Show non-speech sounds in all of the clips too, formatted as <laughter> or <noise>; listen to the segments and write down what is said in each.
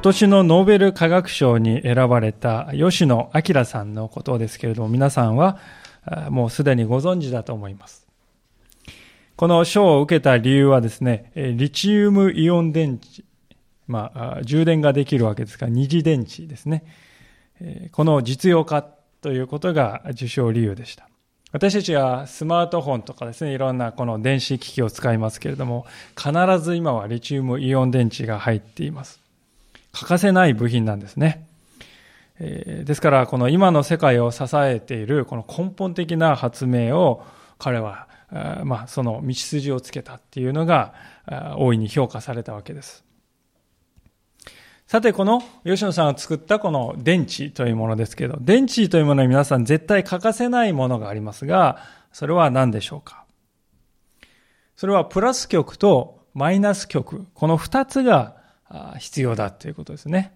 今年のノーベル化学賞に選ばれた吉野明さんのことですけれども、皆さんはもうすでにご存知だと思います。この賞を受けた理由はですね、リチウムイオン電池、まあ、充電ができるわけですから、二次電池ですね。この実用化ということが受賞理由でした。私たちはスマートフォンとかですね、いろんなこの電子機器を使いますけれども、必ず今はリチウムイオン電池が入っています。欠かせない部品なんですね。えー、ですから、この今の世界を支えているこの根本的な発明を彼は、まあ、その道筋をつけたっていうのが大いに評価されたわけです。さて、この吉野さんが作ったこの電池というものですけど、電池というものに皆さん絶対欠かせないものがありますが、それは何でしょうか？それはプラス極とマイナス極、この二つが必要だということですね。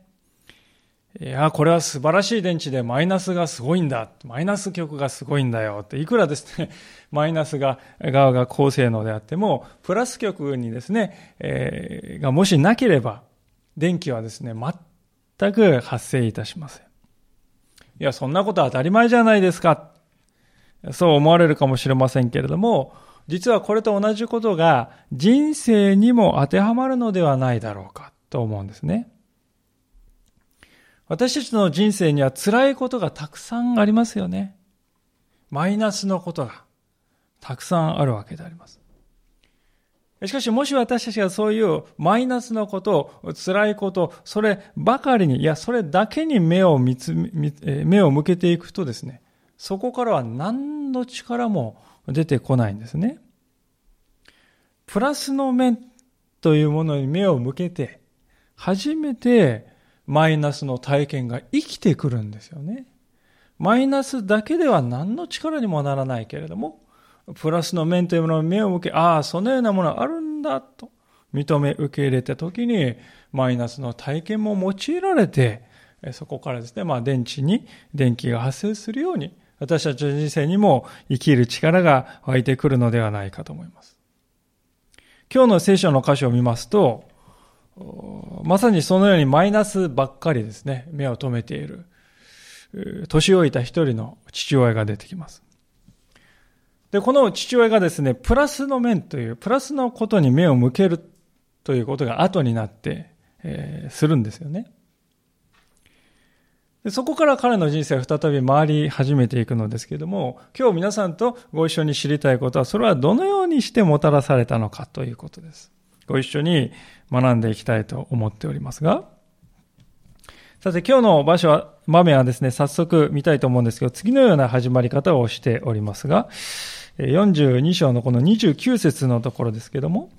いや、これは素晴らしい電池でマイナスがすごいんだ。マイナス極がすごいんだよって、いくらですね、<laughs> マイナスが、側が高性能であっても、プラス極にですね、えー、がもしなければ、電気はですね、全く発生いたしません。いや、そんなことは当たり前じゃないですか。そう思われるかもしれませんけれども、実はこれと同じことが人生にも当てはまるのではないだろうかと思うんですね。私たちの人生には辛いことがたくさんありますよね。マイナスのことがたくさんあるわけであります。しかしもし私たちがそういうマイナスのこと、辛いこと、そればかりに、いや、それだけに目を見つ、目を向けていくとですね、そこからは何の力も出てこないんですね。プラスの面というものに目を向けて、初めてマイナスの体験が生きてくるんですよね。マイナスだけでは何の力にもならないけれども、プラスの面というものに目を向け、ああ、そのようなものあるんだと認め受け入れたときに、マイナスの体験も用いられて、そこからですね、まあ電池に電気が発生するように、私たちの人生にも生きる力が湧いてくるのではないかと思います。今日の聖書の箇所を見ますと、まさにそのようにマイナスばっかりですね、目を留めている、年老いた一人の父親が出てきます。で、この父親がですね、プラスの面という、プラスのことに目を向けるということが後になって、えー、するんですよね。でそこから彼の人生は再び回り始めていくのですけれども、今日皆さんとご一緒に知りたいことは、それはどのようにしてもたらされたのかということです。ご一緒に学んでいきたいと思っておりますが、さて今日の場所は、場面はですね、早速見たいと思うんですけど、次のような始まり方をしておりますが、42章のこの29節のところですけども、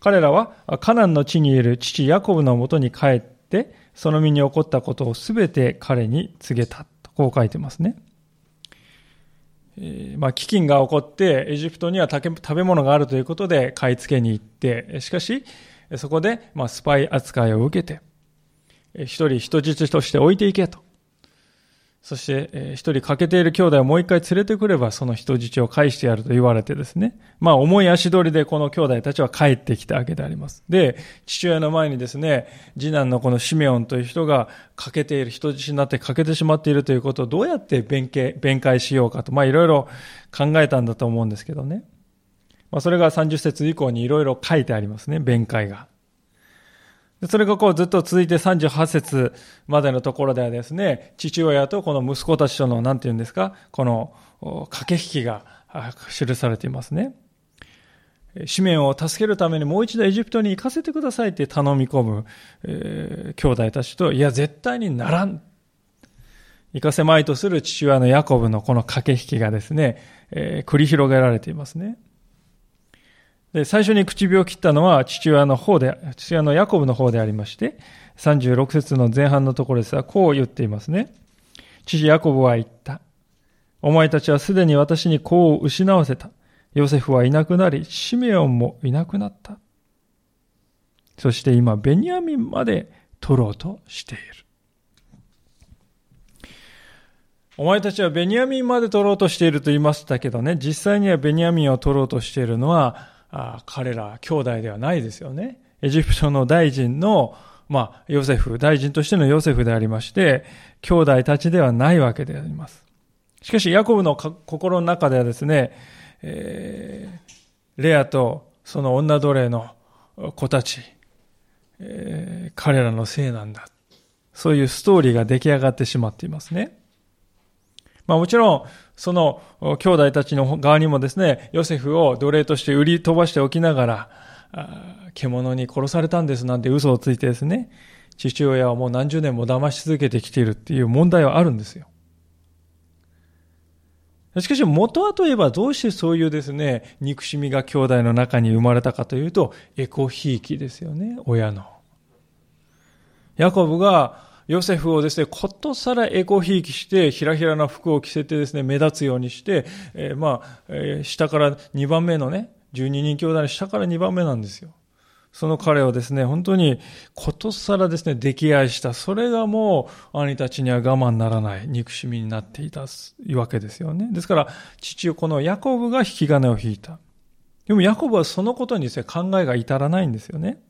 彼らはカナンの地にいる父ヤコブのもとに帰って、その身に起こったことをすべて彼に告げたと、こう書いてますね。まあ、飢饉が起こって、エジプトには食べ物があるということで買い付けに行って、しかし、そこで、まあ、スパイ扱いを受けて、一人人質として置いていけと。そして、一人欠けている兄弟をもう一回連れてくれば、その人質を返してやると言われてですね。まあ、重い足取りでこの兄弟たちは帰ってきたわけであります。で、父親の前にですね、次男のこのシメオンという人が欠けている、人質になって欠けてしまっているということをどうやって弁解、弁解しようかと、まあ、いろいろ考えたんだと思うんですけどね。まあ、それが30節以降にいろいろ書いてありますね、弁解が。それがこうずっと続いて38節までのところではですね、父親とこの息子たちとの、なんて言うんですか、この駆け引きが記されていますね。紙面を助けるためにもう一度エジプトに行かせてくださいって頼み込む、えー、兄弟たちと、いや、絶対にならん。行かせまいとする父親のヤコブのこの駆け引きがですね、えー、繰り広げられていますね。で、最初に口火を切ったのは父親の方で、父親のヤコブの方でありまして、36節の前半のところですが、こう言っていますね。父ヤコブは言った。お前たちはすでに私に子を失わせた。ヨセフはいなくなり、シメオンもいなくなった。そして今、ベニヤミンまで取ろうとしている。お前たちはベニヤミンまで取ろうとしていると言いましたけどね、実際にはベニヤミンを取ろうとしているのは、あ彼ら兄弟ではないですよね。エジプトの大臣の、まあ、ヨセフ、大臣としてのヨセフでありまして、兄弟たちではないわけであります。しかし、ヤコブの心の中ではですね、えー、レアとその女奴隷の子たち、えー、彼らのせいなんだ。そういうストーリーが出来上がってしまっていますね。まあもちろん、その兄弟たちの側にもですね、ヨセフを奴隷として売り飛ばしておきながら、獣に殺されたんですなんて嘘をついてですね、父親はもう何十年も騙し続けてきているっていう問題はあるんですよ。しかし元はといえばどうしてそういうですね、憎しみが兄弟の中に生まれたかというと、エコひいきですよね、親の。ヤコブがヨセフをですね、ことさらエコひいきして、ひらひらな服を着せてですね、目立つようにして、えー、まあ、えー、下から2番目のね、12人兄弟の下から2番目なんですよ。その彼をですね、本当にことさらですね、溺愛した。それがもう兄たちには我慢ならない憎しみになっていたわけですよね。ですから、父をこのヤコブが引き金を引いた。でもヤコブはそのことにですね、考えが至らないんですよね。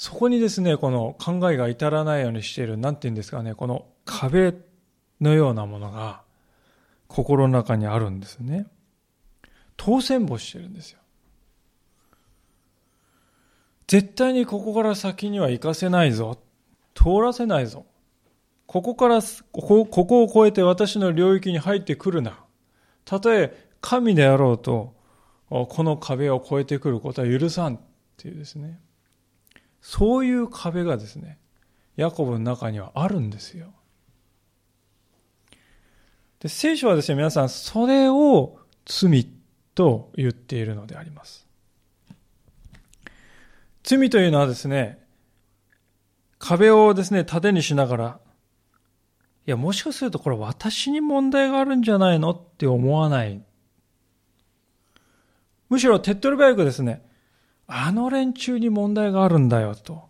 そこにですね、この考えが至らないようにしている、なんて言うんですかね、この壁のようなものが心の中にあるんですね。当選簿してるんですよ。絶対にここから先には行かせないぞ。通らせないぞ。ここから、ここここを越えて私の領域に入ってくるな。たとえ神であろうと、この壁を越えてくることは許さんっていうですね。そういう壁がですね、ヤコブの中にはあるんですよ。で聖書はですね、皆さん、それを罪と言っているのであります。罪というのはですね、壁をですね、盾にしながら、いや、もしかするとこれ私に問題があるんじゃないのって思わない。むしろ手っ取り早くですね、あの連中に問題があるんだよと。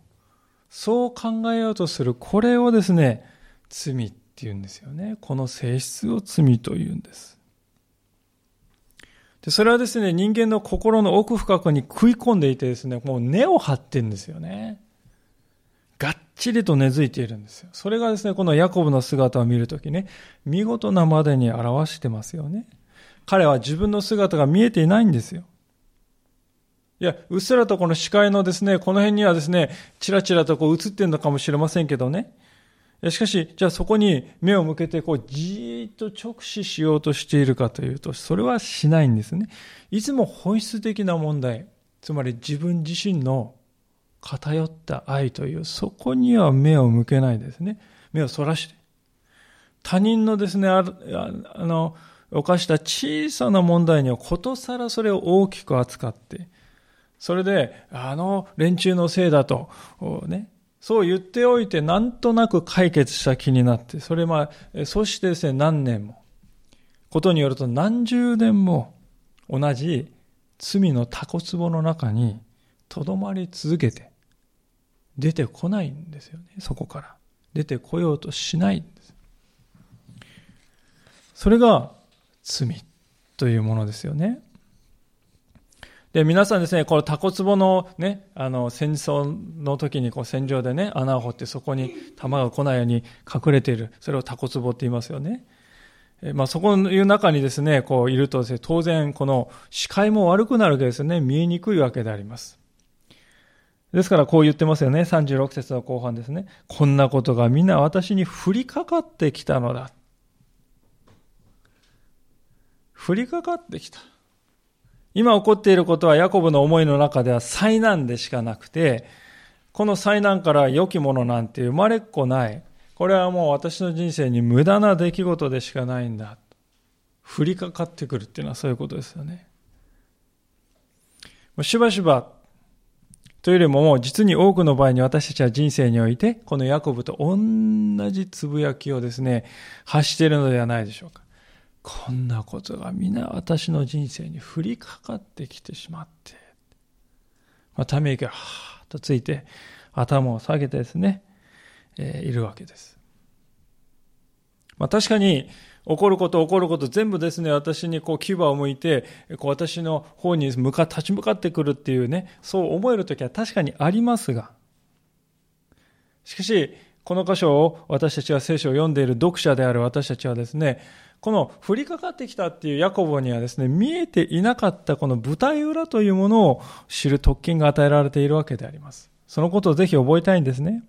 そう考えようとする、これをですね、罪って言うんですよね。この性質を罪と言うんです。で、それはですね、人間の心の奥深くに食い込んでいてですね、もう根を張ってんですよね。がっちりと根付いているんですよ。それがですね、このヤコブの姿を見るときね、見事なまでに表してますよね。彼は自分の姿が見えていないんですよ。いや、うっすらとこの視界のですね、この辺にはですね、ちらちらとこう映ってるのかもしれませんけどね。しかし、じゃあそこに目を向けて、こう、じーっと直視しようとしているかというと、それはしないんですね。いつも本質的な問題、つまり自分自身の偏った愛という、そこには目を向けないですね。目をそらして。他人のですね、ああの、犯した小さな問題にはことさらそれを大きく扱って、それで、あの連中のせいだと、ね、そう言っておいて、なんとなく解決した気になって、それまあ、そしてですね、何年も、ことによると何十年も同じ罪のタコ壺の中にとどまり続けて、出てこないんですよね、そこから。出てこようとしないんです。それが罪というものですよね。で、皆さんですね、このタコ壺のね、あの、戦争の時にこう戦場でね、穴を掘ってそこに弾が来ないように隠れている。それをタコ壺って言いますよね。えまあ、そこのいう中にですね、こういるとですね、当然この視界も悪くなるわけですね。見えにくいわけであります。ですからこう言ってますよね。36節の後半ですね。こんなことがみんな私に降りかかってきたのだ。降りかかってきた。今起こっていることはヤコブの思いの中では災難でしかなくて、この災難から良きものなんて生まれっこない。これはもう私の人生に無駄な出来事でしかないんだ。降りかかってくるっていうのはそういうことですよね。しばしばというよりももう実に多くの場合に私たちは人生においてこのヤコブと同じつぶやきをですね発しているのではないでしょうか。こんなことが皆私の人生に降りかかってきてしまって、まあ、ため息がはーっとついて頭を下げてですね、えー、いるわけです。まあ確かに、起こること起こること全部ですね、私にこう牙を向いて、こう私の方に向か、立ち向かってくるっていうね、そう思えるときは確かにありますが、しかし、この箇所を私たちは聖書を読んでいる読者である私たちはですね、この降りかかってきたっていうヤコボにはですね、見えていなかったこの舞台裏というものを知る特権が与えられているわけであります。そのことをぜひ覚えたいんですね。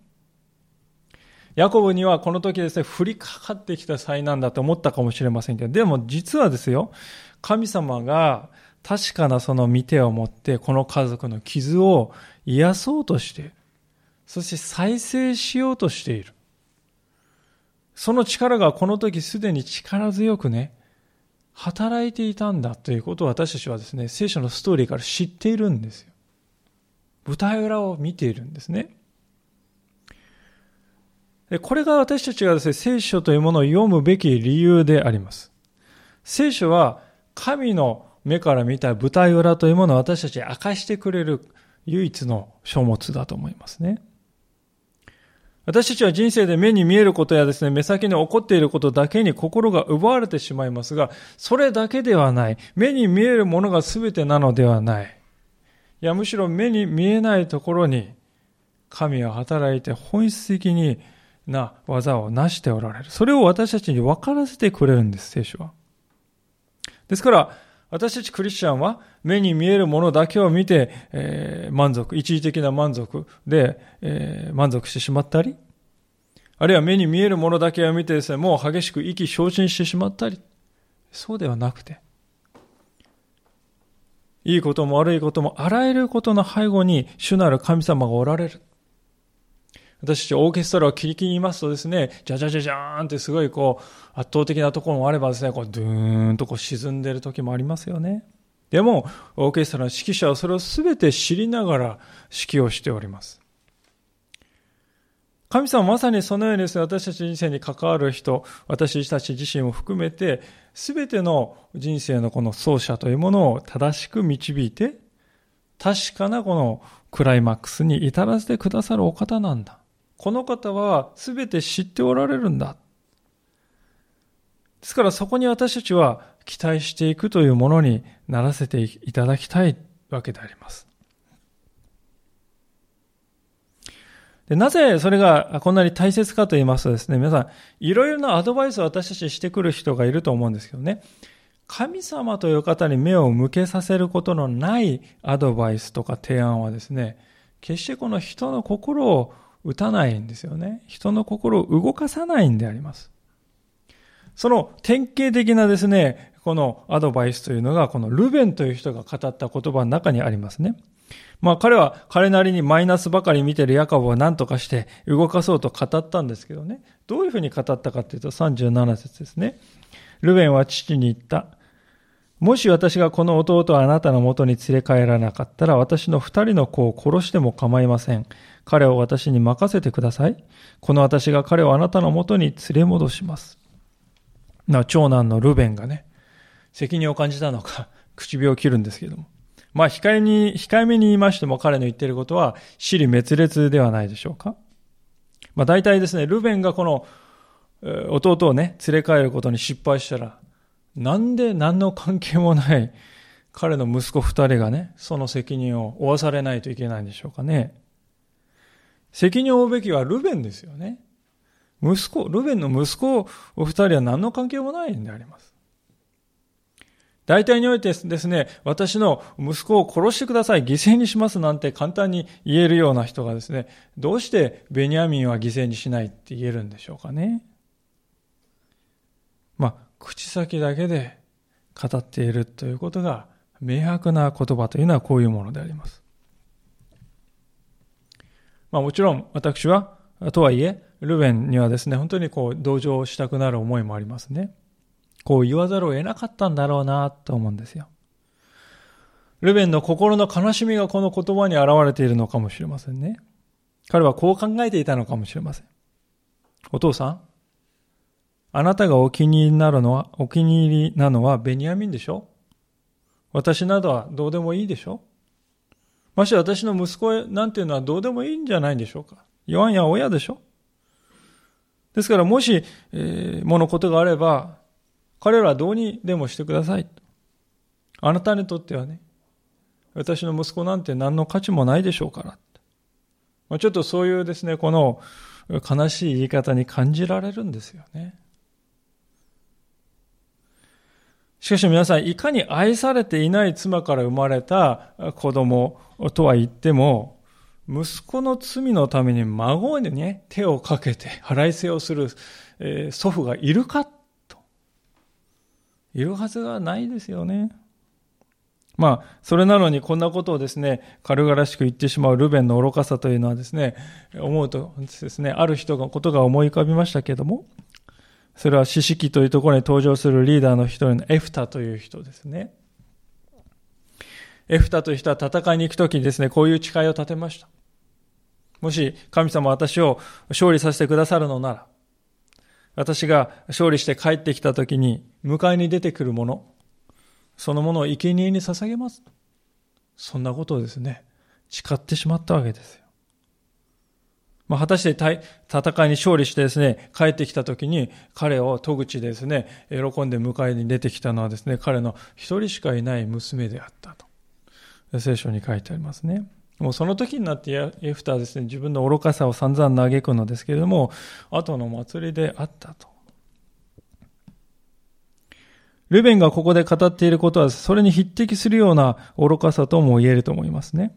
ヤコブにはこの時ですね、降りかかってきた災難だと思ったかもしれませんけど、でも実はですよ、神様が確かなその見てを持って、この家族の傷を癒そうとして。そして再生しようとしている。その力がこの時すでに力強くね、働いていたんだということを私たちはですね、聖書のストーリーから知っているんですよ。舞台裏を見ているんですね。これが私たちがですね、聖書というものを読むべき理由であります。聖書は神の目から見た舞台裏というものを私たちに明かしてくれる唯一の書物だと思いますね。私たちは人生で目に見えることやですね、目先に起こっていることだけに心が奪われてしまいますが、それだけではない。目に見えるものが全てなのではない。いや、むしろ目に見えないところに神は働いて本質的にな技を成しておられる。それを私たちに分からせてくれるんです、聖書は。ですから、私たちクリスチャンは目に見えるものだけを見て、えー、満足、一時的な満足で、えー、満足してしまったり、あるいは目に見えるものだけを見てですね、もう激しく意気消沈してしまったり、そうではなくて、いいことも悪いこともあらゆることの背後に主なる神様がおられる。私たちオーケストラを切り切りますとですね、じゃじゃじゃじゃーんってすごいこう、圧倒的なところもあればですね、こう、ドゥーンとこう沈んでる時もありますよね。でも、オーケストラの指揮者はそれを全て知りながら指揮をしております。神様はまさにそのようにですね、私たち人生に関わる人、私たち自身も含めて、全ての人生のこの奏者というものを正しく導いて、確かなこのクライマックスに至らせてくださるお方なんだ。この方は全て知っておられるんだ。ですからそこに私たちは期待していくというものにならせていただきたいわけであります。でなぜそれがこんなに大切かと言いますとですね、皆さん、いろいろなアドバイスを私たちしてくる人がいると思うんですけどね、神様という方に目を向けさせることのないアドバイスとか提案はですね、決してこの人の心を打たないんですよね。人の心を動かさないんであります。その典型的なですね、このアドバイスというのが、このルベンという人が語った言葉の中にありますね。まあ彼は彼なりにマイナスばかり見てるヤカブを何とかして動かそうと語ったんですけどね。どういうふうに語ったかっていうと37節ですね。ルベンは父に言った。もし私がこの弟をあなたのもとに連れ帰らなかったら、私の二人の子を殺しても構いません。彼を私に任せてください。この私が彼をあなたのもとに連れ戻します。な、長男のルベンがね、責任を感じたのか、<laughs> 唇を切るんですけども。まあ、控えに、控えめに言いましても彼の言っていることは、死に滅裂ではないでしょうか。まあ、大体ですね、ルベンがこの、弟をね、連れ帰ることに失敗したら、なんで何の関係もない彼の息子二人がね、その責任を負わされないといけないんでしょうかね。責任を負うべきはルベンですよね。息子、ルベンの息子お二人は何の関係もないんであります。大体においてですね、私の息子を殺してください、犠牲にしますなんて簡単に言えるような人がですね、どうしてベニヤミンは犠牲にしないって言えるんでしょうかね。まあ、口先だけで語っているということが明白な言葉というのはこういうものであります。まあもちろん私は、とはいえ、ルベンにはですね、本当にこう同情したくなる思いもありますね。こう言わざるを得なかったんだろうなと思うんですよ。ルベンの心の悲しみがこの言葉に現れているのかもしれませんね。彼はこう考えていたのかもしれません。お父さん、あなたがお気に入りになるのは、お気に入りなのはベニヤミンでしょ？私などはどうでもいいでしょ？まして私の息子なんていうのはどうでもいいんじゃないんでしょうか言わんや親でしょですからもし、えー、ものことがあれば、彼らはどうにでもしてください。あなたにとってはね、私の息子なんて何の価値もないでしょうから。まあ、ちょっとそういうですね、この悲しい言い方に感じられるんですよね。しかし皆さん、いかに愛されていない妻から生まれた子供とは言っても、息子の罪のために孫にね、手をかけて払いせをする、えー、祖父がいるかと。いるはずがないですよね。まあ、それなのにこんなことをですね、軽々しく言ってしまうルベンの愚かさというのはですね、思うとですね、ある人のことが思い浮かびましたけども、それは四式というところに登場するリーダーの一人のエフタという人ですね。エフタという人は戦いに行くときにですね、こういう誓いを立てました。もし神様私を勝利させてくださるのなら、私が勝利して帰ってきたときに迎えに出てくるもの、そのものを生贄に捧げます。そんなことをですね、誓ってしまったわけですよ。まあ、果たして戦いに勝利してですね、帰ってきた時に彼を戸口でですね、喜んで迎えに出てきたのはですね、彼の一人しかいない娘であったと。聖書に書いてありますね。もうその時になってエフタはですね、自分の愚かさを散々嘆くのですけれども、後の祭りであったと。ルベンがここで語っていることは、それに匹敵するような愚かさとも言えると思いますね。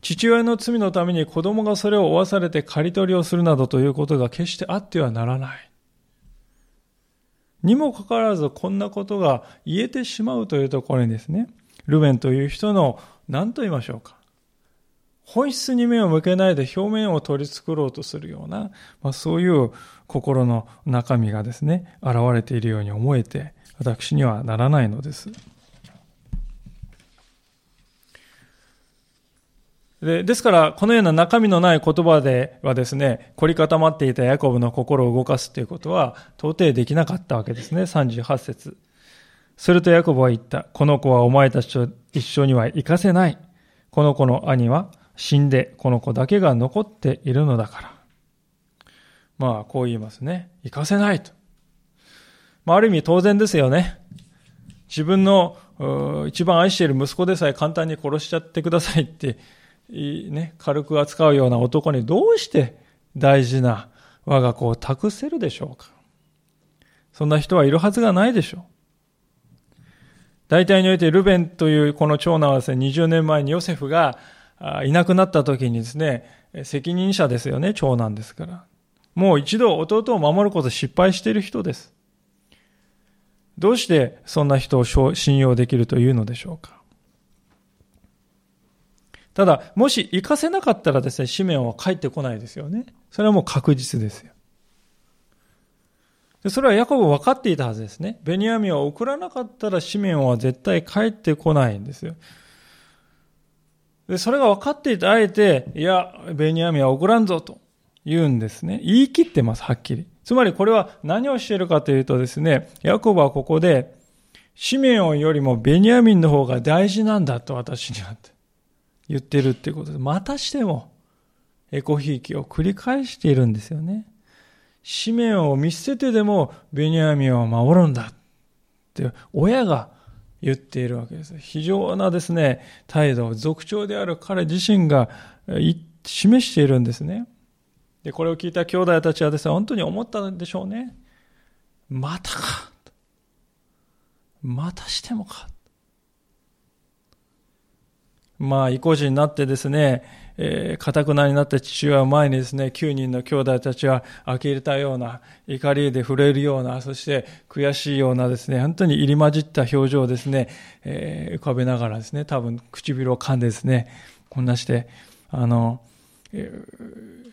父親の罪のために子供がそれを負わされて刈り取りをするなどということが決してあってはならない。にもかかわらずこんなことが言えてしまうというところにですね、ルベンという人の何と言いましょうか。本質に目を向けないで表面を取り繕ろうとするような、まあ、そういう心の中身がですね、現れているように思えて、私にはならないのです。でですから、このような中身のない言葉ではですね、凝り固まっていたヤコブの心を動かすということは、到底できなかったわけですね。38節するとヤコブは言った。この子はお前たちと一緒には行かせない。この子の兄は死んで、この子だけが残っているのだから。まあ、こう言いますね。行かせないと。まあ、ある意味当然ですよね。自分の一番愛している息子でさえ簡単に殺しちゃってくださいってね、軽く扱うような男にどうして大事な我が子を託せるでしょうかそんな人はいるはずがないでしょう。大体においてルベンというこの長男はですね、20年前にヨセフがいなくなった時にですね、責任者ですよね、長男ですから。もう一度弟を守ること失敗している人です。どうしてそんな人を信用できるというのでしょうかただ、もし行かせなかったらですね、シメオンは帰ってこないですよね。それはもう確実ですよ。でそれはヤコブ分かっていたはずですね。ベニヤミンを送らなかったらシメオンは絶対帰ってこないんですよ。で、それが分かっていて、あえて、いや、ベニヤミンは送らんぞと言うんですね。言い切ってます、はっきり。つまりこれは何をしているかというとですね、ヤコブはここで、シメオンよりもベニヤミンの方が大事なんだと私にはって。言ってるっていうことで、またしても、エコひいきを繰り返しているんですよね。使命を見捨ててでも、ベニヤミンを守るんだって、親が言っているわけです。非常なですね、態度、族長である彼自身が示しているんですね。で、これを聞いた兄弟たちはですね、本当に思ったんでしょうね。またか。またしてもか。まあ、意固地になってですね、えー、堅くなになった父親を前にですね、9人の兄弟たちは呆れたような、怒りで震えるような、そして悔しいようなですね、本当に入り混じった表情をですね、えー、浮かべながらですね、多分唇を噛んでですね、こんなして、あの、えー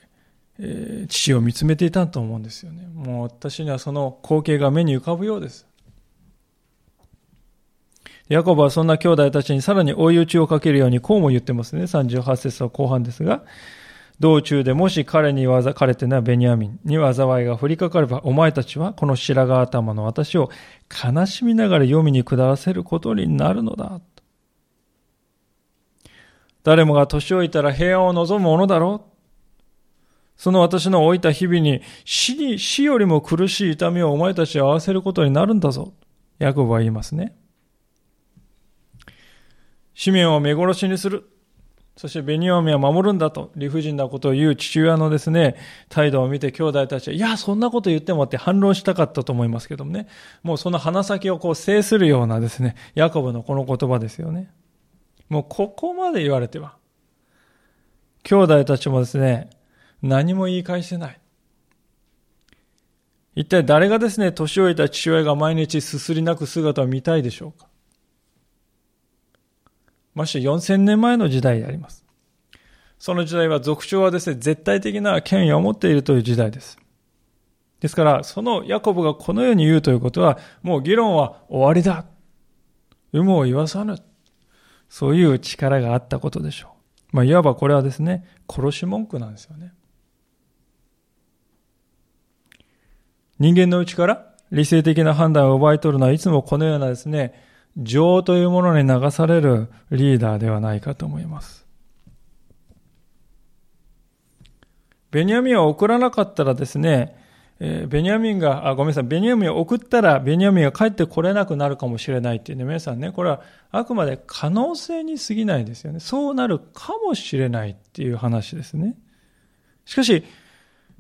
えー、父を見つめていたと思うんですよね。もう私にはその光景が目に浮かぶようです。ヤコブはそんな兄弟たちにさらに追い打ちをかけるようにこうも言ってますね。38節の後半ですが、道中でもし彼にわ彼ってのはベニヤミンに災いが降りかかれば、お前たちはこの白髪頭の私を悲しみながら読みに下らせることになるのだ。誰もが年老いたら平安を望むものだろう。その私の老いた日々に死に、死よりも苦しい痛みをお前たちに合わせることになるんだぞ。ヤコブは言いますね。使命を目殺しにする。そしてベニヤミは守るんだと理不尽なことを言う父親のですね、態度を見て兄弟たちは、いや、そんなこと言ってもって反論したかったと思いますけどもね。もうその鼻先をこう制するようなですね、ヤコブのこの言葉ですよね。もうここまで言われては、兄弟たちもですね、何も言い返せない。一体誰がですね、年老いた父親が毎日すすり泣く姿を見たいでしょうかまして4000年前の時代であります。その時代は族長はですね、絶対的な権威を持っているという時代です。ですから、そのヤコブがこのように言うということは、もう議論は終わりだ。有無を言わさぬ。そういう力があったことでしょう。まあ、いわばこれはですね、殺し文句なんですよね。人間のうちから理性的な判断を奪い取るのはいつもこのようなですね、情というものに流されるリーダーではないかと思います。ベニヤミンを送らなかったらですね、えー、ベニヤミンが、あ、ごめんなさい、ベニヤミンを送ったら、ベニヤミンが帰ってこれなくなるかもしれないっていうね、皆さんね、これはあくまで可能性に過ぎないですよね。そうなるかもしれないっていう話ですね。しかし、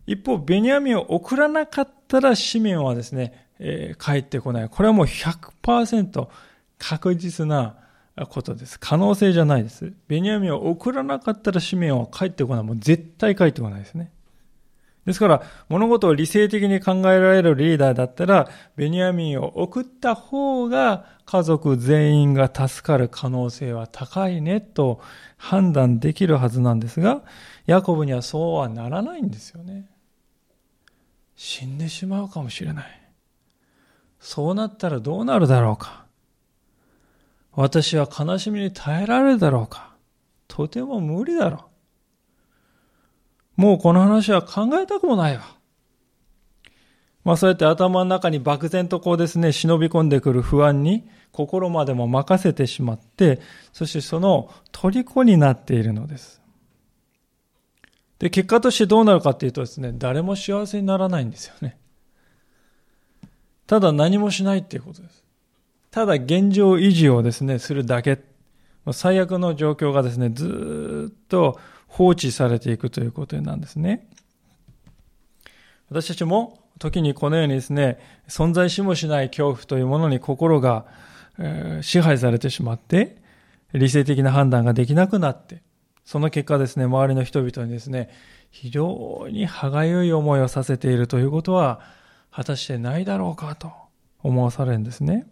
一方、ベニヤミンを送らなかったら、市民はですね、えー、帰ってこない。これはもう100%確実なことです。可能性じゃないです。ベニヤミンを送らなかったら市民は帰ってこない。もう絶対帰ってこないですね。ですから、物事を理性的に考えられるリーダーだったら、ベニヤミンを送った方が家族全員が助かる可能性は高いねと判断できるはずなんですが、ヤコブにはそうはならないんですよね。死んでしまうかもしれない。そうなったらどうなるだろうか。私は悲しみに耐えられるだろうか？とても無理だろう。もうこの話は考えたくもないわ。まあそうやって頭の中に漠然とこうですね、忍び込んでくる不安に心までも任せてしまって、そしてその虜になっているのです。で、結果としてどうなるかっていうとですね、誰も幸せにならないんですよね。ただ何もしないっていうことです。ただ現状維持をですね、するだけ。最悪の状況がですね、ずっと放置されていくということなんですね。私たちも時にこのようにですね、存在しもしない恐怖というものに心が、支配されてしまって、理性的な判断ができなくなって、その結果ですね、周りの人々にですね、非常に歯がゆい思いをさせているということは、果たしてないだろうかと思わされるんですね。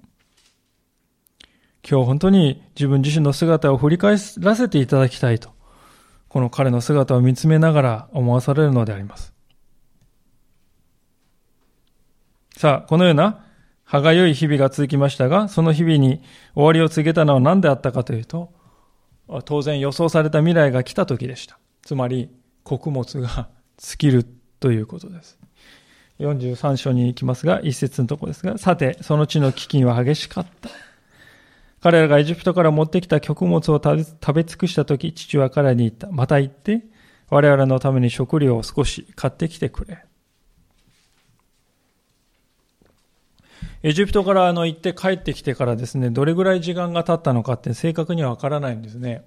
今日本当に自分自身の姿を振り返らせていただきたいと、この彼の姿を見つめながら思わされるのであります。さあ、このような歯がゆい日々が続きましたが、その日々に終わりを告げたのは何であったかというと、当然予想された未来が来た時でした。つまり、穀物が尽きるということです。43章に行きますが、一節のところですが、さて、その地の飢饉は激しかった。彼らがエジプトから持ってきた穀物を食べ尽くしたとき、父は彼に言った。また言って、我々のために食料を少し買ってきてくれ。エジプトからあの行って帰ってきてからですね、どれぐらい時間が経ったのかって正確にはわからないんですね。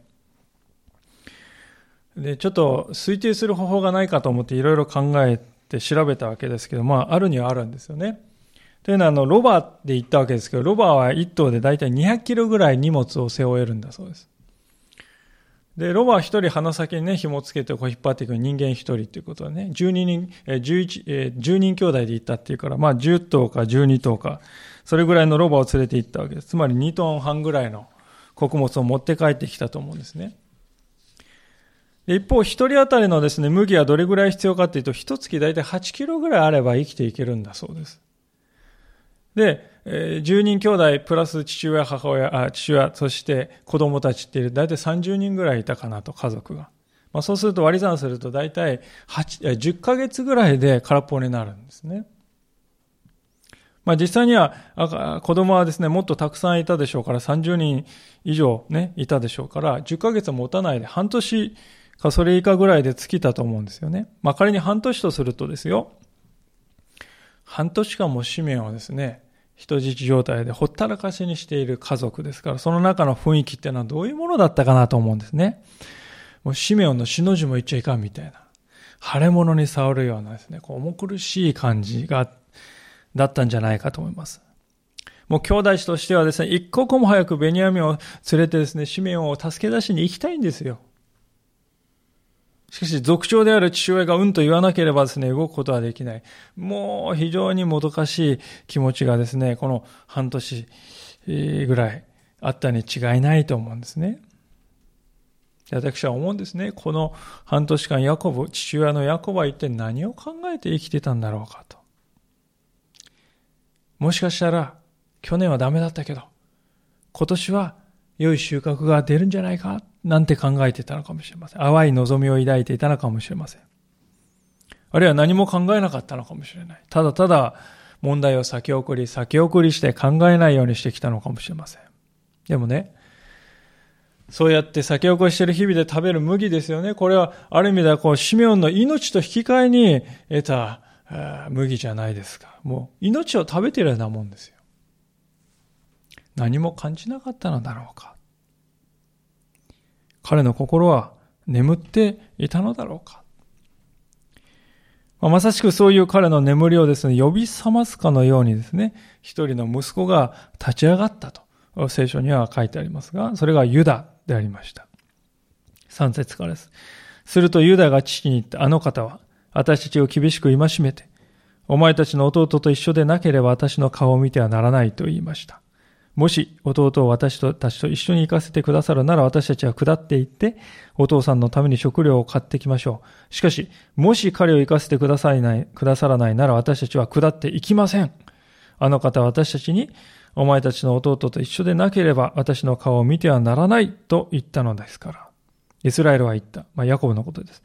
で、ちょっと推定する方法がないかと思っていろいろ考えて調べたわけですけど、まあ、あるにはあるんですよね。というのは、あの、ロバで行ったわけですけど、ロバは1頭で大体200キロぐらい荷物を背負えるんだそうです。で、ロバは一人鼻先にね、紐つけてこう引っ張っていく人間一人っていうことはね、12人、え11、え10人兄弟で行ったっていうから、まあ10頭か12頭か、それぐらいのロバを連れて行ったわけです。つまり2トン半ぐらいの穀物を持って帰ってきたと思うんですね。一方、一人当たりのですね、麦はどれぐらい必要かっていうと、一月大体8キロぐらいあれば生きていけるんだそうです。で、10人兄弟プラス父親、母親、あ父親、そして子供たちっていう大体30人ぐらいいたかなと、家族が。まあ、そうすると割り算すると大体8 10ヶ月ぐらいで空っぽになるんですね。まあ実際には子供はですね、もっとたくさんいたでしょうから、30人以上ね、いたでしょうから、10ヶ月は持たないで半年かそれ以下ぐらいで尽きたと思うんですよね。まあ仮に半年とするとですよ。半年間も紙面をですね、人質状態でほったらかしにしている家族ですから、その中の雰囲気っていうのはどういうものだったかなと思うんですね。もうシメオンの死の字も言っちゃいかんみたいな。腫れ物に触るようなですね、こう重苦しい感じが、だったんじゃないかと思います。もう兄弟子としてはですね、一刻も早くベニヤミンを連れてですね、シメオンを助け出しに行きたいんですよ。しかし、族長である父親がうんと言わなければですね、動くことはできない。もう非常にもどかしい気持ちがですね、この半年ぐらいあったに違いないと思うんですね。私は思うんですね。この半年間、ヤコブ、父親のヤコブは一体何を考えて生きてたんだろうかと。もしかしたら、去年はダメだったけど、今年は良い収穫が出るんじゃないか？なんて考えていたのかもしれません。淡い望みを抱いていたのかもしれません。あるいは何も考えなかったのかもしれない。ただただ問題を先送り、先送りして考えないようにしてきたのかもしれません。でもね、そうやって先送りしている日々で食べる麦ですよね。これはある意味ではこう、シメオンの命と引き換えに得た麦じゃないですか。もう命を食べてるようなもんですよ。何も感じなかったのだろうか。彼の心は眠っていたのだろうか。まさしくそういう彼の眠りをですね、呼び覚ますかのようにですね、一人の息子が立ち上がったと、聖書には書いてありますが、それがユダでありました。三節からです。するとユダが父に言った、あの方は、私たちを厳しく戒めて、お前たちの弟と一緒でなければ私の顔を見てはならないと言いました。もし弟を私たちと一緒に行かせてくださるなら私たちは下って行って、お父さんのために食料を買ってきましょう。しかし、もし彼を行かせてくださらない、くださらないなら私たちは下って行きません。あの方は私たちに、お前たちの弟と一緒でなければ私の顔を見てはならないと言ったのですから。イスラエルは言った。まあ、ヤコブのことです。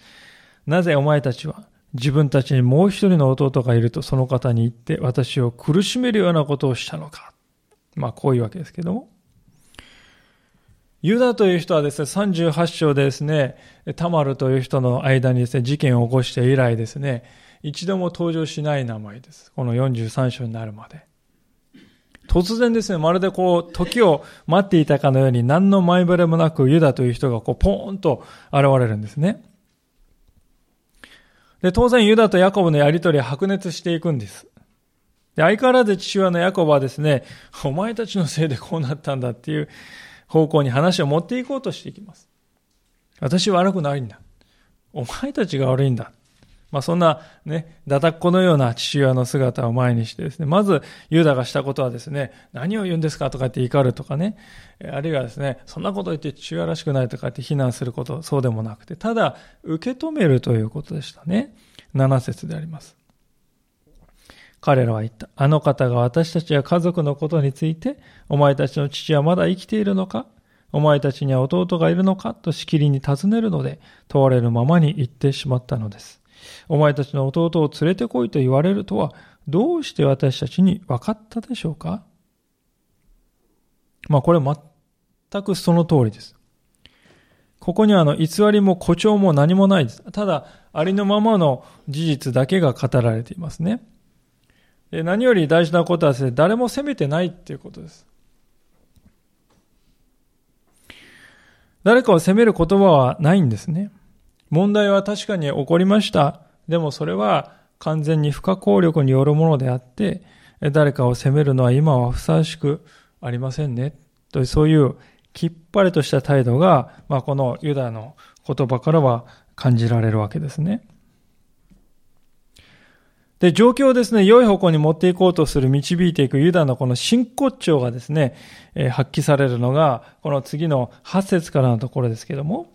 なぜお前たちは自分たちにもう一人の弟がいるとその方に言って私を苦しめるようなことをしたのか。まあこういうわけですけども。ユダという人はですね、38章でですね、タマルという人の間にですね、事件を起こして以来ですね、一度も登場しない名前です。この43章になるまで。突然ですね、まるでこう、時を待っていたかのように何の前触れもなくユダという人がこう、ポーンと現れるんですね。で、当然ユダとヤコブのやりとりは白熱していくんです。で、相変わらず父親のヤコブはですね、お前たちのせいでこうなったんだっていう方向に話を持っていこうとしていきます。私は悪くないんだ。お前たちが悪いんだ。まあそんなね、だたっこのような父親の姿を前にしてですね、まずユダがしたことはですね、何を言うんですか？とかって怒るとかね、あるいはですね、そんなこと言って父親らしくないとかって非難すること、そうでもなくて、ただ受け止めるということでしたね。7節であります。彼らは言った。あの方が私たちや家族のことについて、お前たちの父はまだ生きているのか？お前たちには弟がいるのか？としきりに尋ねるので、問われるままに言ってしまったのです。お前たちの弟を連れてこいと言われるとは、どうして私たちに分かったでしょうか？まあこれ全くその通りです。ここにはあの偽りも誇張も何もないです。ただ、ありのままの事実だけが語られていますね。何より大事なことはですね、誰も責めてないっていうことです。誰かを責める言葉はないんですね。問題は確かに起こりました。でもそれは完全に不可抗力によるものであって、誰かを責めるのは今はふさわしくありませんね。というそういうきっぱりとした態度が、まあ、このユダの言葉からは感じられるわけですね。で、状況をですね、良い方向に持っていこうとする、導いていくユダのこの真骨頂がですね、えー、発揮されるのが、この次の8節からのところですけども、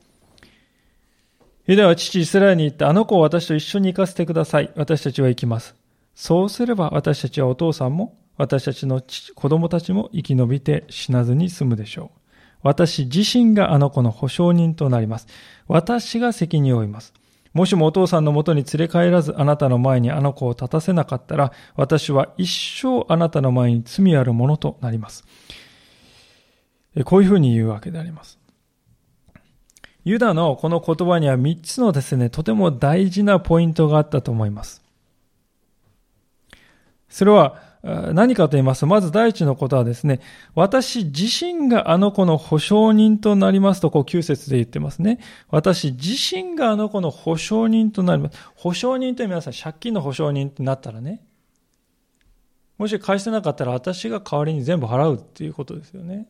ユダは父イスラエルに言って、あの子を私と一緒に行かせてください。私たちは行きます。そうすれば私たちはお父さんも、私たちの子供たちも生き延びて死なずに済むでしょう。私自身があの子の保証人となります。私が責任を負います。もしもお父さんのもとに連れ帰らずあなたの前にあの子を立たせなかったら、私は一生あなたの前に罪あるものとなります。こういうふうに言うわけであります。ユダのこの言葉には3つのですね、とても大事なポイントがあったと思います。それは何かと言いますと、まず第一のことはですね、私自身があの子の保証人となりますと、こう9節で言ってますね。私自身があの子の保証人となります。保証人って皆さん借金の保証人ってなったらね、もし返してなかったら私が代わりに全部払うっていうことですよね。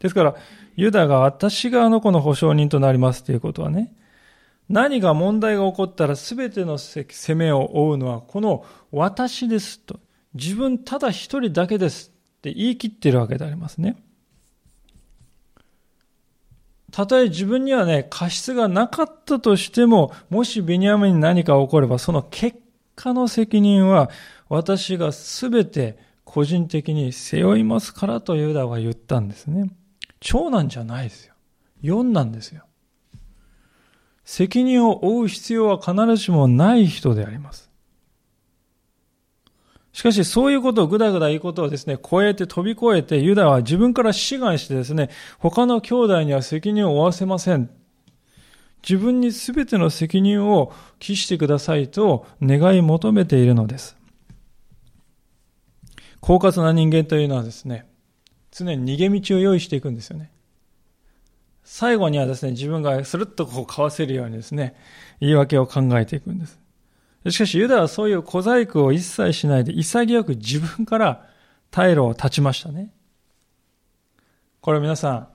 ですから、ユダが私があの子の保証人となりますということはね、何が問題が起こったら全ての責めを負うのはこの私ですと。自分ただ一人だけですって言い切ってるわけでありますね。たとえ自分にはね、過失がなかったとしても、もしベニヤミに何か起これば、その結果の責任は私が全て個人的に背負いますからとユダは言ったんですね。長男じゃないですよ。四男ですよ。責任を負う必要は必ずしもない人であります。しかし、そういうことをぐだぐだ言うことをですね、超えて飛び越えて、ユダは自分から志願してですね、他の兄弟には責任を負わせません。自分に全ての責任を期してくださいと願い求めているのです。狡猾な人間というのはですね、常に逃げ道を用意していくんですよね。最後にはですね、自分がスルッとこうかわせるようにですね、言い訳を考えていくんです。しかしユダはそういう小細工を一切しないで潔く自分から退路を断ちましたね。これ皆さん、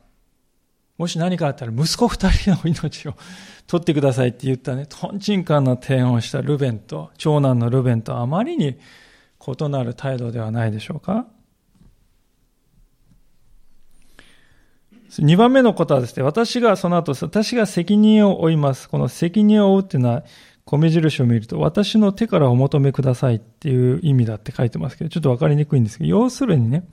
もし何かあったら息子二人の命を取ってくださいって言ったね、トンチンカンな提案をしたルベンと、長男のルベンとあまりに異なる態度ではないでしょうか二番目のことはですね、私がその後、私が責任を負います。この責任を負うっていうのは、米印を見ると、私の手からお求めくださいっていう意味だって書いてますけど、ちょっとわかりにくいんですけど、要するにね、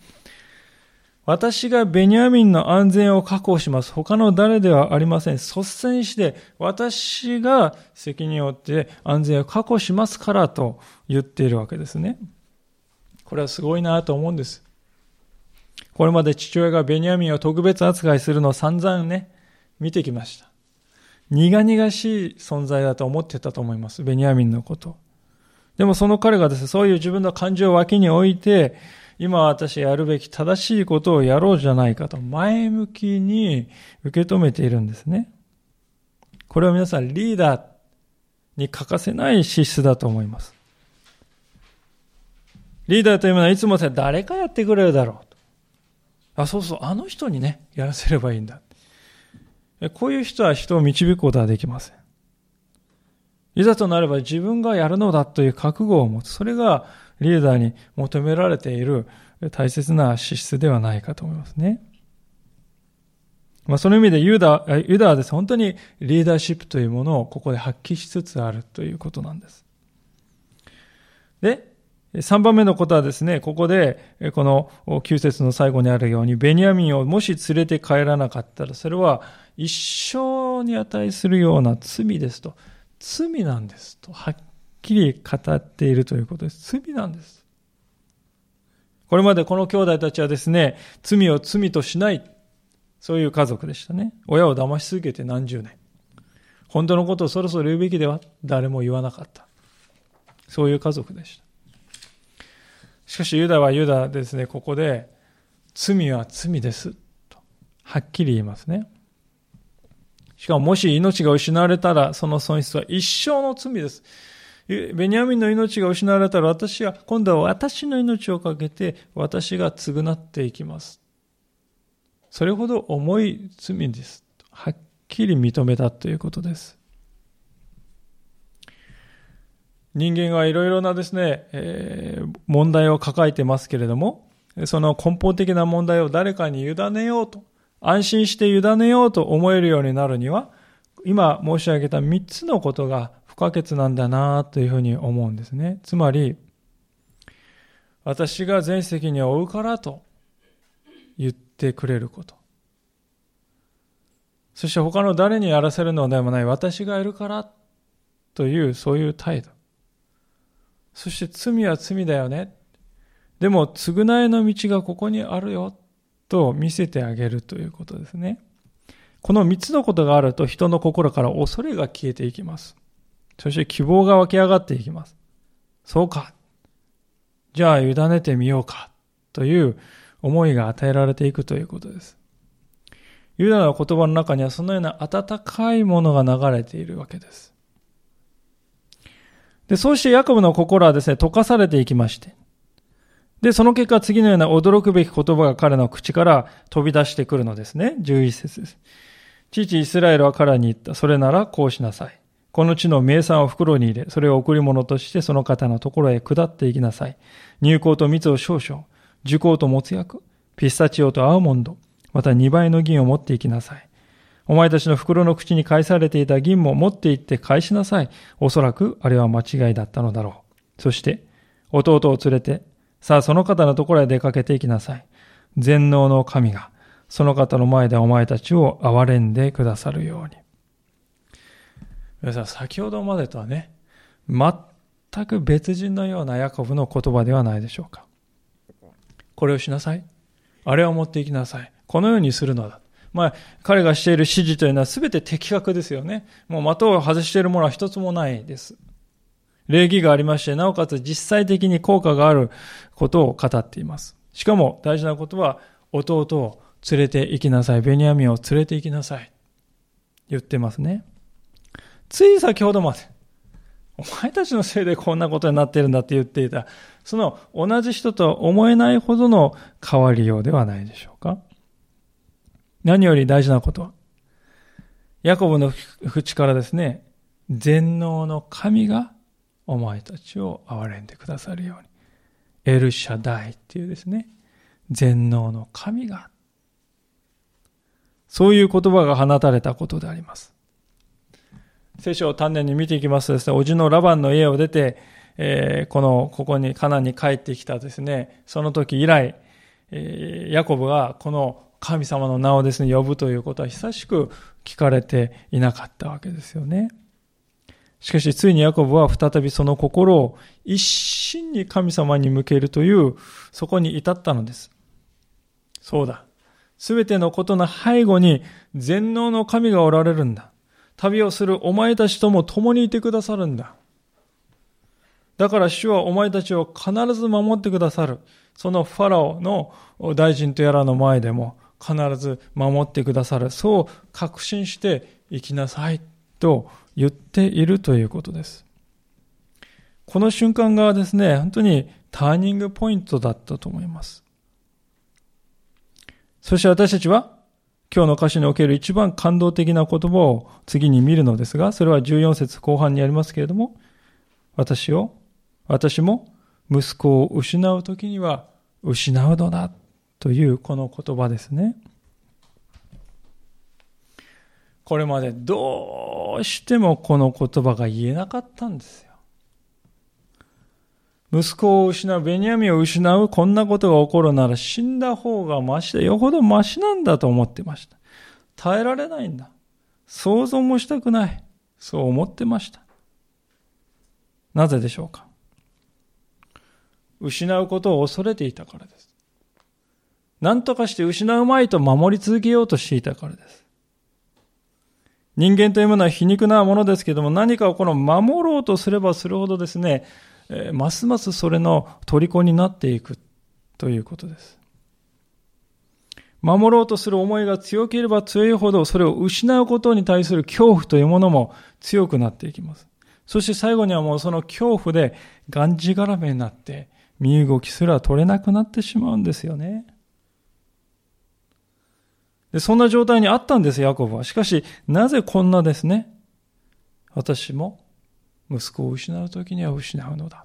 私がベニヤミンの安全を確保します。他の誰ではありません。率先して、私が責任を負って安全を確保しますからと言っているわけですね。これはすごいなと思うんです。これまで父親がベニヤミンを特別扱いするのを散々ね、見てきました。苦々しい存在だと思ってたと思います。ベニヤミンのこと。でもその彼がですね、そういう自分の感情を脇に置いて、今私やるべき正しいことをやろうじゃないかと前向きに受け止めているんですね。これは皆さんリーダーに欠かせない資質だと思います。リーダーというものはいつもさ、誰かやってくれるだろうと。あ、そうそう、あの人にね、やらせればいいんだ。こういう人は人を導くことはできません。いざとなれば自分がやるのだという覚悟を持つ。それがリーダーに求められている大切な資質ではないかと思いますね。まあ、その意味でユダ、ユダはです。本当にリーダーシップというものをここで発揮しつつあるということなんです。で、3番目のことはですね、ここで、この9節の最後にあるように、ベニヤミンをもし連れて帰らなかったら、それは一生に値するような罪ですと。罪なんですと。はっきり語っているということです。罪なんです。これまでこの兄弟たちはですね、罪を罪としない。そういう家族でしたね。親を騙し続けて何十年。本当のことをそろそろ言うべきでは誰も言わなかった。そういう家族でした。しかしユダはユダですね、ここで、罪は罪です。と、はっきり言いますね。しかももし命が失われたら、その損失は一生の罪です。ベニヤミンの命が失われたら、私は、今度は私の命をかけて、私が償っていきます。それほど重い罪です。はっきり認めたということです。人間はいろいろなですね、えー、問題を抱えてますけれども、その根本的な問題を誰かに委ねようと、安心して委ねようと思えるようになるには、今申し上げた3つのことが不可欠なんだなというふうに思うんですね。つまり、私が全責任を負うからと言ってくれること。そして他の誰にやらせるのでもない私がいるからというそういう態度。そして罪は罪だよね。でも、償いの道がここにあるよ。と見せてあげるということですね。この三つのことがあると人の心から恐れが消えていきます。そして希望が湧き上がっていきます。そうか。じゃあ委ねてみようか。という思いが与えられていくということです。ユダの言葉の中にはそのような温かいものが流れているわけです。で、そうしてヤコブの心はですね、溶かされていきまして。で、その結果次のような驚くべき言葉が彼の口から飛び出してくるのですね。11節です。父イスラエルは彼に言った。それならこうしなさい。この地の名産を袋に入れ、それを贈り物としてその方のところへ下っていきなさい。入香と蜜を少々、樹香ともつ薬、ピスタチオとアーモンド、また2倍の銀を持っていきなさい。お前たちの袋の口に返されていた銀も持って行って返しなさい。おそらくあれは間違いだったのだろう。そして、弟を連れて、さあその方のところへ出かけていきなさい。全能の神が、その方の前でお前たちを憐れんでくださるように。皆さん、先ほどまでとはね、全く別人のようなヤコブの言葉ではないでしょうか。これをしなさい。あれを持っていきなさい。このようにするのだ。まあ、彼がしている指示というのは全て的確ですよね。もう的を外しているものは一つもないです。礼儀がありまして、なおかつ実際的に効果があることを語っています。しかも大事なことは、弟を連れて行きなさい。ベニヤミンを連れて行きなさい。言ってますね。つい先ほどまで、お前たちのせいでこんなことになってるんだって言っていた、その同じ人とは思えないほどの変わりようではないでしょうか。何より大事なことは、ヤコブの口からですね、全能の神がお前たちを憐れんでくださるように。エルシャダイっていうですね、全能の神が。そういう言葉が放たれたことであります。聖書を丹念に見ていきますとですね、おじのラバンの家を出て、えー、この、ここにカナンに帰ってきたですね、その時以来、えー、ヤコブがこの神様の名をですね、呼ぶということは久しく聞かれていなかったわけですよね。しかし、ついにヤコブは再びその心を一心に神様に向けるという、そこに至ったのです。そうだ。すべてのことの背後に全能の神がおられるんだ。旅をするお前たちとも共にいてくださるんだ。だから主はお前たちを必ず守ってくださる。そのファラオの大臣とやらの前でも必ず守ってくださる。そう確信して生きなさいと言っているということです。この瞬間がですね、本当にターニングポイントだったと思います。そして私たちは今日の歌詞における一番感動的な言葉を次に見るのですが、それは14節後半にありますけれども、私を、私も息子を失う時には失うのだというこの言葉ですね。これまでどうどうしてもこの言葉が言えなかったんですよ。息子を失う、ベニヤミを失う、こんなことが起こるなら死んだ方がマシだ。よほどマシなんだと思ってました。耐えられないんだ。想像もしたくない。そう思ってました。なぜでしょうか失うことを恐れていたからです。何とかして失うまいと守り続けようとしていたからです。人間というものは皮肉なものですけども、何かをこの守ろうとすればするほどですね、えー、ますますそれの虜になっていくということです。守ろうとする思いが強ければ強いほど、それを失うことに対する恐怖というものも強くなっていきます。そして最後にはもうその恐怖でがんじがらめになって、身動きすら取れなくなってしまうんですよね。で、そんな状態にあったんです、ヤコブは。しかし、なぜこんなですね、私も息子を失う時には失うのだ。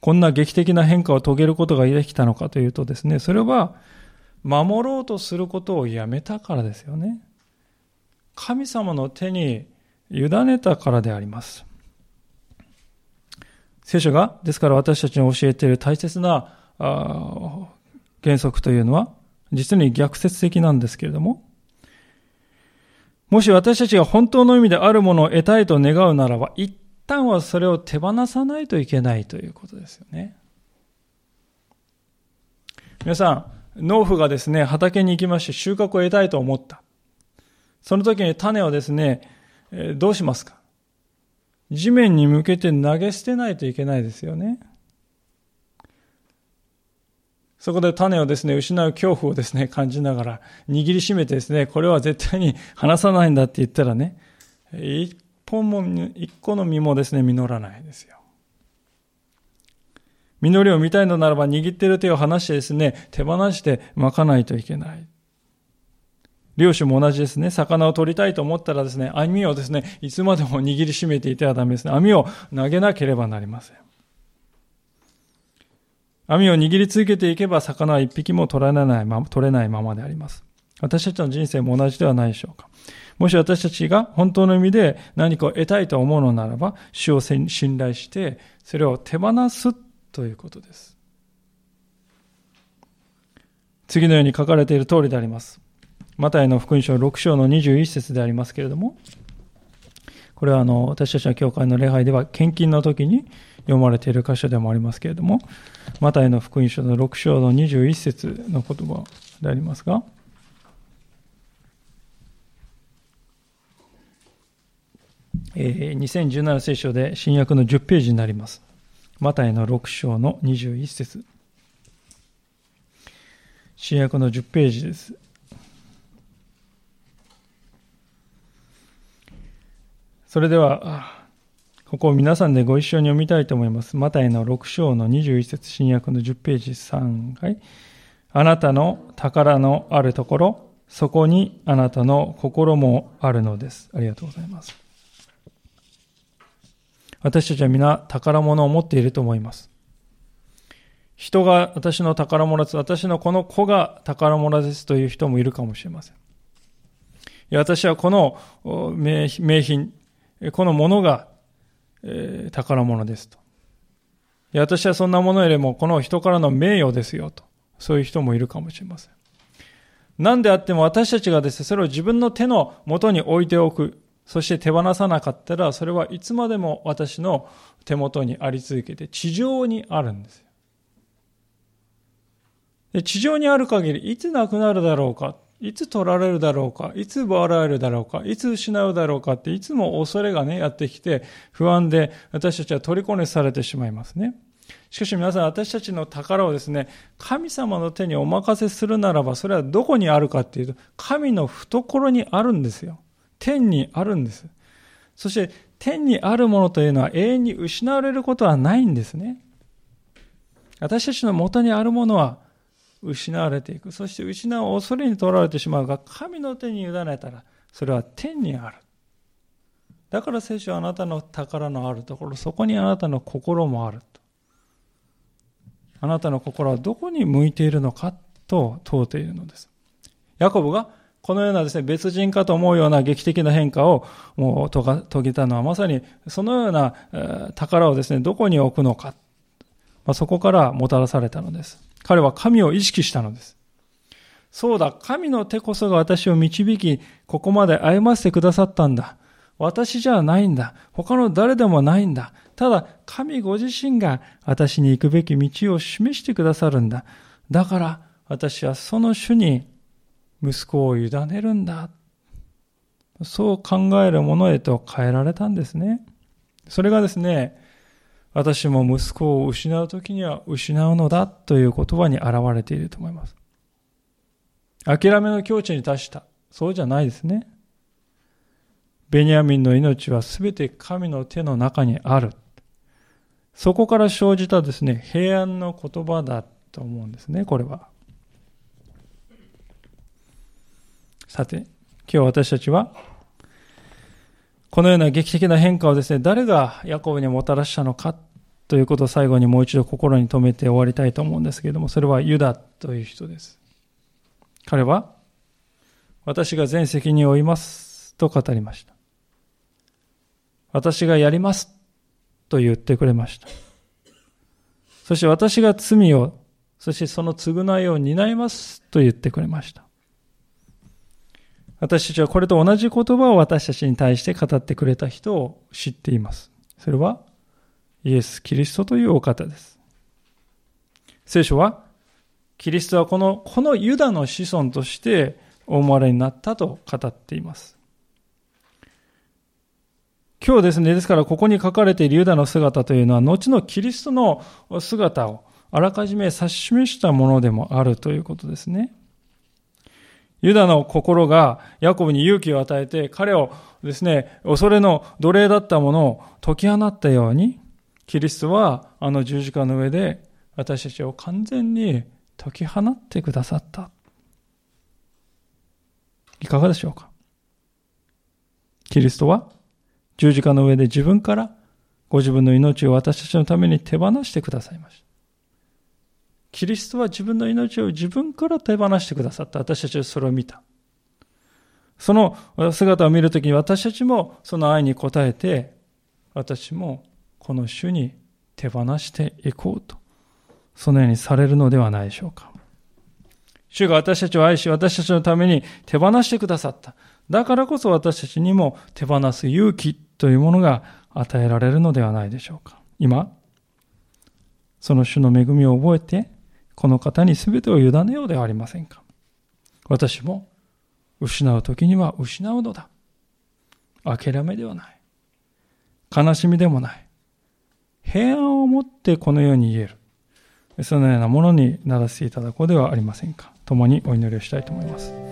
こんな劇的な変化を遂げることができたのかというとですね、それは守ろうとすることをやめたからですよね。神様の手に委ねたからであります。聖書が、ですから私たちに教えている大切な原則というのは、実に逆説的なんですけれども、もし私たちが本当の意味であるものを得たいと願うならば、一旦はそれを手放さないといけないということですよね。皆さん、農夫がですね、畑に行きまして収穫を得たいと思った。その時に種をですね、どうしますか？地面に向けて投げ捨てないといけないですよね。そこで種をですね、失う恐怖をですね、<laughs> 感じながら、握りしめてですね、これは絶対に <laughs> 離さないんだって言ったらね、一本も、一個の実もですね、実らないですよ。実りを見たいのならば握ってる手を離してですね、手放して巻かないといけない。漁師も同じですね。魚を取りたいと思ったらですね、網をですね、いつまでも握りしめていてはダメですね。網を投げなければなりません。網を握り続けていけば魚は一匹も取られないまま、取れないままであります。私たちの人生も同じではないでしょうか。もし私たちが本当の意味で何かを得たいと思うのならば、主を信頼して、それを手放すということです。次のように書かれている通りであります。マタイの福音書6章の21節でありますけれども、これはあの私たちの教会の礼拝では献金の時に読まれている箇所でもありますけれども、マタイの福音書の6章の21節の言葉でありますが、えー、2017聖書で新約の10ページになります。マタイの6章の21節新約の10ページです。それでは、ここを皆さんでご一緒に読みたいと思います。マタイの6章の21節新約の10ページ3回。あなたの宝のあるところ、そこにあなたの心もあるのです。ありがとうございます。私たちは皆宝物を持っていると思います。人が私の宝物です。私のこの子が宝物ですという人もいるかもしれません。いや私はこの名品、このものが、えー、宝物ですと。いや、私はそんなものよりもこの人からの名誉ですよと。そういう人もいるかもしれません。何であっても私たちがですね、それを自分の手の元に置いておく。そして手放さなかったら、それはいつまでも私の手元にあり続けて、地上にあるんですで地上にある限り、いつなくなるだろうか。いつ取られるだろうか、いつ奪われるだろうか、いつ失うだろうかって、いつも恐れがね、やってきて、不安で私たちは虜にされてしまいますね。しかし皆さん、私たちの宝をですね、神様の手にお任せするならば、それはどこにあるかっていうと、神の懐にあるんですよ。天にあるんです。そして、天にあるものというのは永遠に失われることはないんですね。私たちの元にあるものは、失われていく。そして失う恐れにとられてしまうが、神の手に委ねたら、それは天にある。だから聖書はあなたの宝のあるところ、そこにあなたの心もあると。あなたの心はどこに向いているのかと問うているのです。ヤコブがこのようなですね、別人かと思うような劇的な変化をもう遂げたのはまさにそのような宝をですね、どこに置くのか。まあ、そこからもたらされたのです。彼は神を意識したのです。そうだ、神の手こそが私を導き、ここまで歩ませてくださったんだ。私じゃないんだ。他の誰でもないんだ。ただ、神ご自身が私に行くべき道を示してくださるんだ。だから、私はその主に息子を委ねるんだ。そう考えるものへと変えられたんですね。それがですね、私も息子を失う時には失うのだという言葉に現れていると思います。諦めの境地に達した。そうじゃないですね。ベニヤミンの命はすべて神の手の中にある。そこから生じたですね、平安の言葉だと思うんですね、これは。さて、今日私たちはこのような劇的な変化をですね、誰がヤコブにもたらしたのかということを最後にもう一度心に留めて終わりたいと思うんですけれども、それはユダという人です。彼は、私が全責任を負いますと語りました。私がやりますと言ってくれました。そして私が罪を、そしてその償いを担いますと言ってくれました。私たちはこれと同じ言葉を私たちに対して語ってくれた人を知っています。それはイエス・キリストというお方です。聖書は、キリストはこの、このユダの子孫としてお生まれになったと語っています。今日ですね、ですからここに書かれているユダの姿というのは、後のキリストの姿をあらかじめ指し示したものでもあるということですね。ユダの心がヤコブに勇気を与えて、彼をですね、恐れの奴隷だったものを解き放ったように、キリストはあの十字架の上で私たちを完全に解き放ってくださった。いかがでしょうか？キリストは十字架の上で自分からご自分の命を私たちのために手放してくださいました。キリストは自分の命を自分から手放してくださった。私たちはそれを見た。その姿を見るときに私たちもその愛に応えて、私もこの主に手放していこうと、そのようにされるのではないでしょうか。主が私たちを愛し、私たちのために手放してくださった。だからこそ私たちにも手放す勇気というものが与えられるのではないでしょうか。今、その主の恵みを覚えて、この方に全てを委ねようではありませんか。私も失う時には失うのだ。諦めではない。悲しみでもない。平安を持ってこのように言える。そのようなものにならせていただこうではありませんか。共にお祈りをしたいと思います。